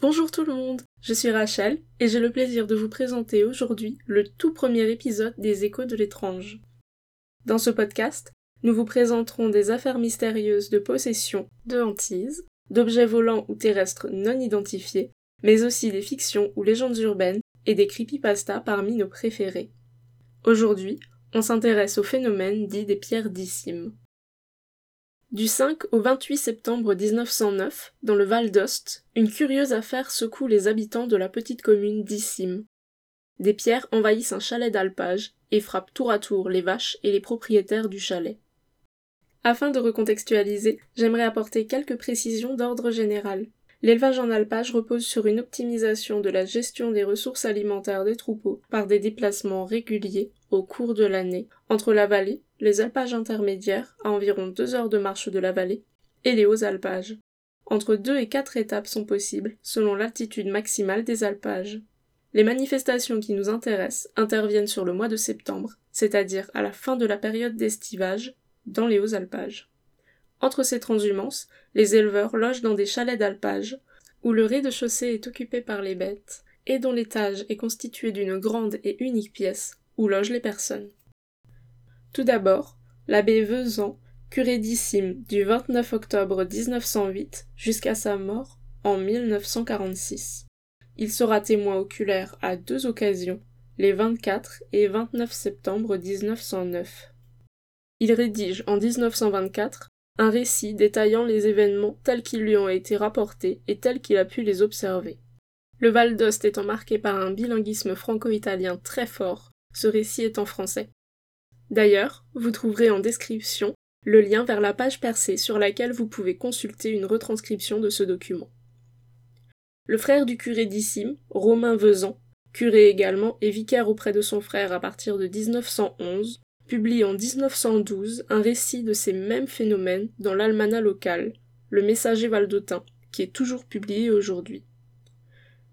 Bonjour tout le monde, je suis Rachel et j'ai le plaisir de vous présenter aujourd'hui le tout premier épisode des Échos de l'étrange. Dans ce podcast, nous vous présenterons des affaires mystérieuses de possession, de hantise, d'objets volants ou terrestres non identifiés, mais aussi des fictions ou légendes urbaines et des creepypastas parmi nos préférés. Aujourd'hui, on s'intéresse au phénomène dit des pierres dissimes. Du 5 au 28 septembre 1909, dans le Val d'Ost, une curieuse affaire secoue les habitants de la petite commune d'Issim. Des pierres envahissent un chalet d'alpage et frappent tour à tour les vaches et les propriétaires du chalet. Afin de recontextualiser, j'aimerais apporter quelques précisions d'ordre général. L'élevage en alpage repose sur une optimisation de la gestion des ressources alimentaires des troupeaux par des déplacements réguliers au cours de l'année entre la vallée, les alpages intermédiaires à environ deux heures de marche de la vallée et les hauts alpages. Entre deux et quatre étapes sont possibles selon l'altitude maximale des alpages. Les manifestations qui nous intéressent interviennent sur le mois de septembre, c'est-à-dire à la fin de la période d'estivage, dans les hauts alpages. Entre ces transhumances, les éleveurs logent dans des chalets d'alpage, où le rez-de-chaussée est occupé par les bêtes, et dont l'étage est constitué d'une grande et unique pièce, où logent les personnes. Tout d'abord, l'abbé Vezan, curé d'Issim du 29 octobre 1908 jusqu'à sa mort en 1946. Il sera témoin oculaire à deux occasions, les 24 et 29 septembre 1909. Il rédige en 1924 un récit détaillant les événements tels qu'ils lui ont été rapportés et tels qu'il a pu les observer. Le Val d'Ost étant marqué par un bilinguisme franco-italien très fort, ce récit est en français. D'ailleurs, vous trouverez en description le lien vers la page percée sur laquelle vous pouvez consulter une retranscription de ce document. Le frère du curé d'Issim, Romain Vezan, curé également et vicaire auprès de son frère à partir de 1911, publie en 1912 un récit de ces mêmes phénomènes dans l'almanach local, Le Messager Valdotin, qui est toujours publié aujourd'hui.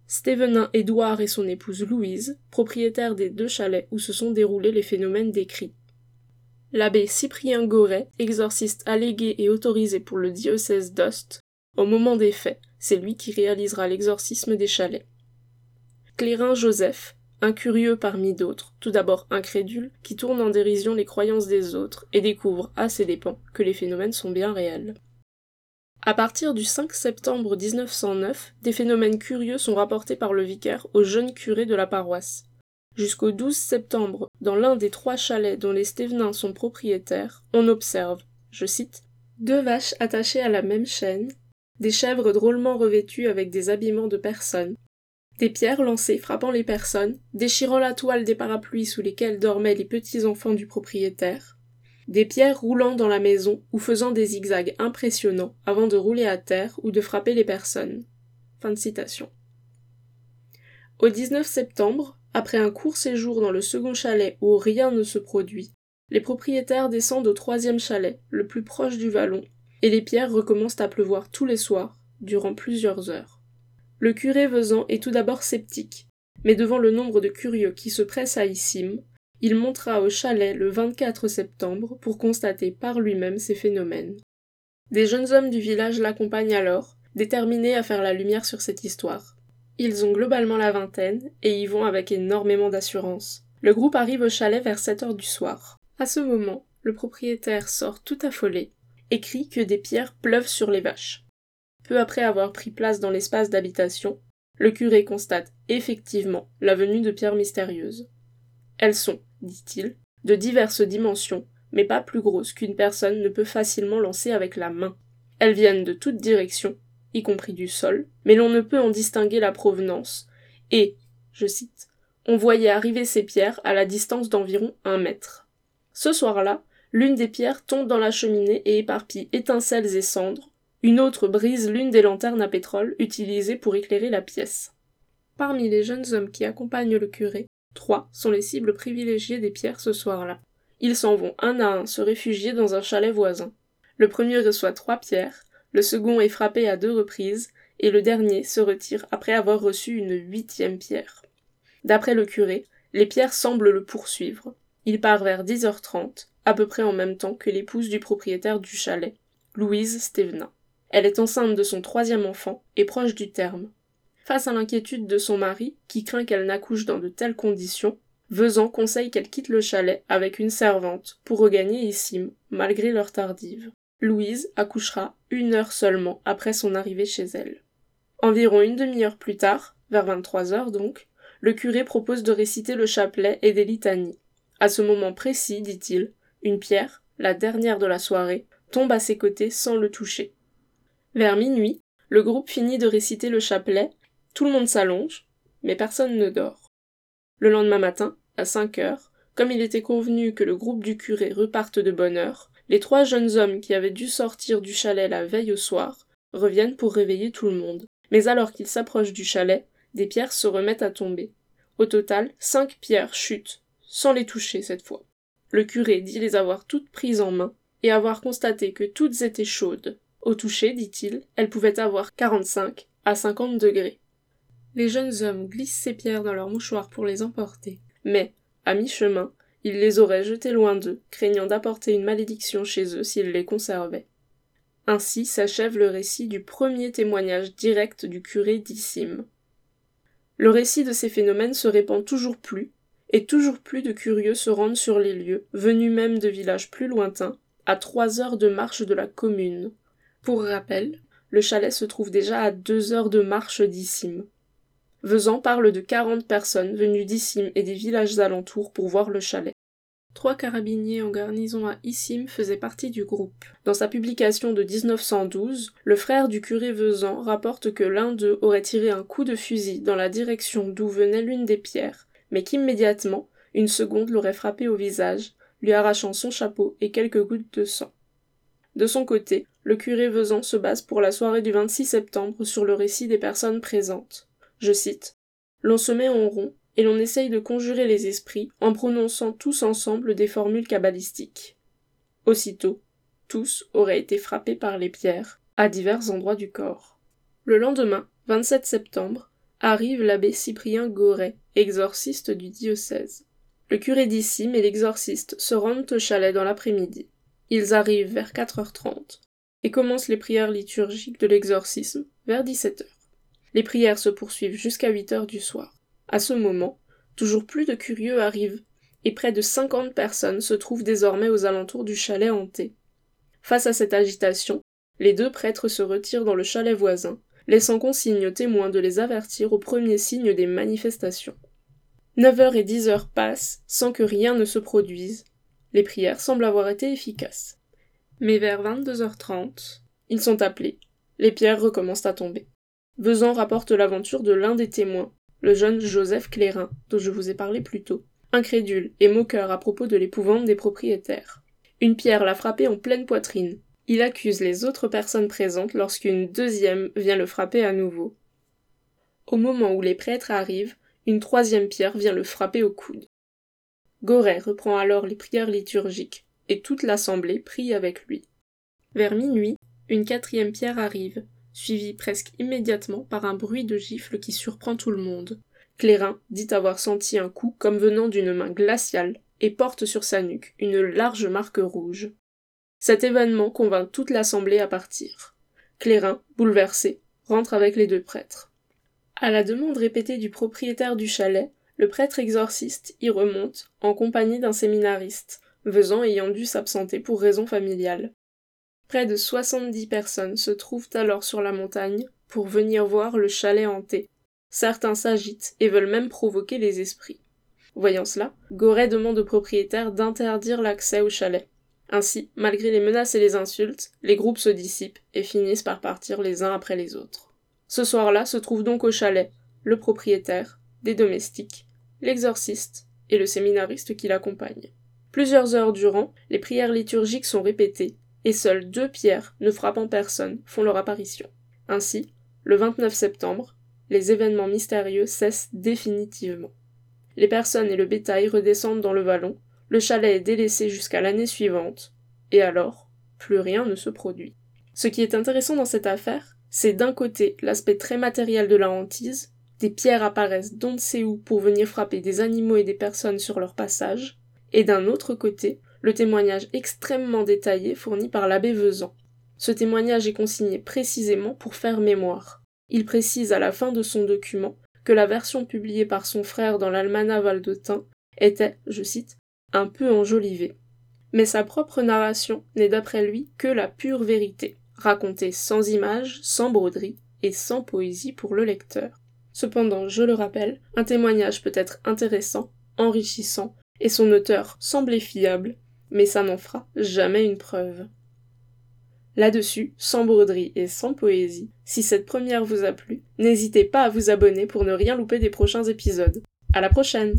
Stévenin Édouard et son épouse Louise, propriétaires des deux chalets où se sont déroulés les phénomènes décrits. L'abbé Cyprien Goret, exorciste allégué et autorisé pour le diocèse d'Ost, au moment des faits, c'est lui qui réalisera l'exorcisme des chalets. Clérin Joseph, un curieux parmi d'autres, tout d'abord incrédule, qui tourne en dérision les croyances des autres et découvre à ses dépens que les phénomènes sont bien réels. À partir du 5 septembre 1909, des phénomènes curieux sont rapportés par le vicaire au jeune curé de la paroisse. Jusqu'au 12 septembre, dans l'un des trois chalets dont les Stévenins sont propriétaires, on observe, je cite, deux vaches attachées à la même chaîne, des chèvres drôlement revêtues avec des habillements de personnes, des pierres lancées frappant les personnes, déchirant la toile des parapluies sous lesquels dormaient les petits enfants du propriétaire, des pierres roulant dans la maison ou faisant des zigzags impressionnants avant de rouler à terre ou de frapper les personnes. Fin de citation. Au 19 septembre, après un court séjour dans le second chalet où rien ne se produit, les propriétaires descendent au troisième chalet, le plus proche du vallon, et les pierres recommencent à pleuvoir tous les soirs, durant plusieurs heures. Le curé Vezan est tout d'abord sceptique, mais devant le nombre de curieux qui se pressent à Issim, il montera au chalet le 24 septembre pour constater par lui-même ces phénomènes. Des jeunes hommes du village l'accompagnent alors, déterminés à faire la lumière sur cette histoire. Ils ont globalement la vingtaine et y vont avec énormément d'assurance. Le groupe arrive au chalet vers 7 heures du soir. À ce moment, le propriétaire sort tout affolé et crie que des pierres pleuvent sur les vaches. Peu après avoir pris place dans l'espace d'habitation, le curé constate effectivement la venue de pierres mystérieuses. Elles sont, dit-il, de diverses dimensions, mais pas plus grosses qu'une personne ne peut facilement lancer avec la main. Elles viennent de toutes directions y compris du sol, mais l'on ne peut en distinguer la provenance, et, je cite, on voyait arriver ces pierres à la distance d'environ un mètre. Ce soir-là, l'une des pierres tombe dans la cheminée et éparpille étincelles et cendres, une autre brise l'une des lanternes à pétrole utilisées pour éclairer la pièce. Parmi les jeunes hommes qui accompagnent le curé, trois sont les cibles privilégiées des pierres ce soir-là. Ils s'en vont un à un se réfugier dans un chalet voisin. Le premier reçoit trois pierres, le second est frappé à deux reprises, et le dernier se retire après avoir reçu une huitième pierre. D'après le curé, les pierres semblent le poursuivre. Il part vers 10h30, à peu près en même temps que l'épouse du propriétaire du chalet, Louise Stévenin. Elle est enceinte de son troisième enfant et proche du terme. Face à l'inquiétude de son mari, qui craint qu'elle n'accouche dans de telles conditions, Vezan conseille qu'elle quitte le chalet avec une servante pour regagner Issim, malgré leur tardive. Louise accouchera une heure seulement après son arrivée chez elle. Environ une demi-heure plus tard, vers 23 heures donc, le curé propose de réciter le chapelet et des litanies. À ce moment précis, dit-il, une pierre, la dernière de la soirée, tombe à ses côtés sans le toucher. Vers minuit, le groupe finit de réciter le chapelet, tout le monde s'allonge, mais personne ne dort. Le lendemain matin, à cinq heures, comme il était convenu que le groupe du curé reparte de bonne heure, les trois jeunes hommes qui avaient dû sortir du chalet la veille au soir reviennent pour réveiller tout le monde. Mais alors qu'ils s'approchent du chalet, des pierres se remettent à tomber. Au total, cinq pierres chutent, sans les toucher cette fois. Le curé dit les avoir toutes prises en main, et avoir constaté que toutes étaient chaudes. Au toucher, dit-il, elles pouvaient avoir quarante-cinq à cinquante degrés. Les jeunes hommes glissent ces pierres dans leurs mouchoirs pour les emporter, mais, à mi-chemin, ils les auraient jetées loin d'eux, craignant d'apporter une malédiction chez eux s'ils les conservaient. Ainsi s'achève le récit du premier témoignage direct du curé d'Issim. Le récit de ces phénomènes se répand toujours plus, et toujours plus de curieux se rendent sur les lieux, venus même de villages plus lointains, à trois heures de marche de la commune. Pour rappel, le chalet se trouve déjà à deux heures de marche d'Issim. Vezan parle de quarante personnes venues d'Issim et des villages alentours pour voir le chalet. Trois carabiniers en garnison à Issim faisaient partie du groupe. Dans sa publication de 1912, le frère du curé Vezan rapporte que l'un d'eux aurait tiré un coup de fusil dans la direction d'où venait l'une des pierres, mais qu'immédiatement, une seconde l'aurait frappé au visage, lui arrachant son chapeau et quelques gouttes de sang. De son côté, le curé Vezan se base pour la soirée du 26 septembre sur le récit des personnes présentes. Je cite L'on se met en rond et l'on essaye de conjurer les esprits en prononçant tous ensemble des formules cabalistiques. Aussitôt, tous auraient été frappés par les pierres, à divers endroits du corps. Le lendemain, 27 septembre, arrive l'abbé Cyprien Goret, exorciste du diocèse. Le curé d'Issime et l'exorciste se rendent au chalet dans l'après-midi. Ils arrivent vers 4h30 et commencent les prières liturgiques de l'exorcisme vers 17h. Les prières se poursuivent jusqu'à 8h du soir. À ce moment, toujours plus de curieux arrivent, et près de 50 personnes se trouvent désormais aux alentours du chalet hanté. Face à cette agitation, les deux prêtres se retirent dans le chalet voisin, laissant consigne aux témoins de les avertir au premier signe des manifestations. Neuf heures et dix heures passent sans que rien ne se produise. Les prières semblent avoir été efficaces. Mais vers 22h30, ils sont appelés. Les pierres recommencent à tomber. Vezan rapporte l'aventure de l'un des témoins, le jeune Joseph Clérin, dont je vous ai parlé plus tôt, incrédule et moqueur à propos de l'épouvante des propriétaires. Une pierre l'a frappé en pleine poitrine. Il accuse les autres personnes présentes lorsqu'une deuxième vient le frapper à nouveau. Au moment où les prêtres arrivent, une troisième pierre vient le frapper au coude. Goret reprend alors les prières liturgiques, et toute l'assemblée prie avec lui. Vers minuit, une quatrième pierre arrive, suivie presque immédiatement par un bruit de gifle qui surprend tout le monde. Clérin dit avoir senti un coup comme venant d'une main glaciale et porte sur sa nuque une large marque rouge. Cet événement convainc toute l'assemblée à partir. Clérin, bouleversé, rentre avec les deux prêtres. À la demande répétée du propriétaire du chalet, le prêtre exorciste y remonte, en compagnie d'un séminariste, Vezan ayant dû s'absenter pour raisons familiales. Près de soixante-dix personnes se trouvent alors sur la montagne pour venir voir le chalet hanté. Certains s'agitent et veulent même provoquer les esprits. Voyant cela, Goret demande au propriétaire d'interdire l'accès au chalet. Ainsi, malgré les menaces et les insultes, les groupes se dissipent et finissent par partir les uns après les autres. Ce soir-là se trouve donc au chalet le propriétaire, des domestiques, l'exorciste et le séminariste qui l'accompagne. Plusieurs heures durant, les prières liturgiques sont répétées, et seules deux pierres, ne frappant personne, font leur apparition. Ainsi, le 29 septembre, les événements mystérieux cessent définitivement. Les personnes et le bétail redescendent dans le vallon, le chalet est délaissé jusqu'à l'année suivante, et alors, plus rien ne se produit. Ce qui est intéressant dans cette affaire, c'est d'un côté l'aspect très matériel de la hantise, des pierres apparaissent d'on ne sait où pour venir frapper des animaux et des personnes sur leur passage, et d'un autre côté, le témoignage extrêmement détaillé fourni par l'abbé Vezan. Ce témoignage est consigné précisément pour faire mémoire. Il précise à la fin de son document que la version publiée par son frère dans l'Almanach Valdotin était, je cite, un peu enjolivée. Mais sa propre narration n'est d'après lui que la pure vérité, racontée sans images, sans broderie et sans poésie pour le lecteur. Cependant, je le rappelle, un témoignage peut être intéressant, enrichissant, et son auteur semblait fiable, mais ça n'en fera jamais une preuve. Là-dessus, sans broderie et sans poésie, si cette première vous a plu, n'hésitez pas à vous abonner pour ne rien louper des prochains épisodes. À la prochaine!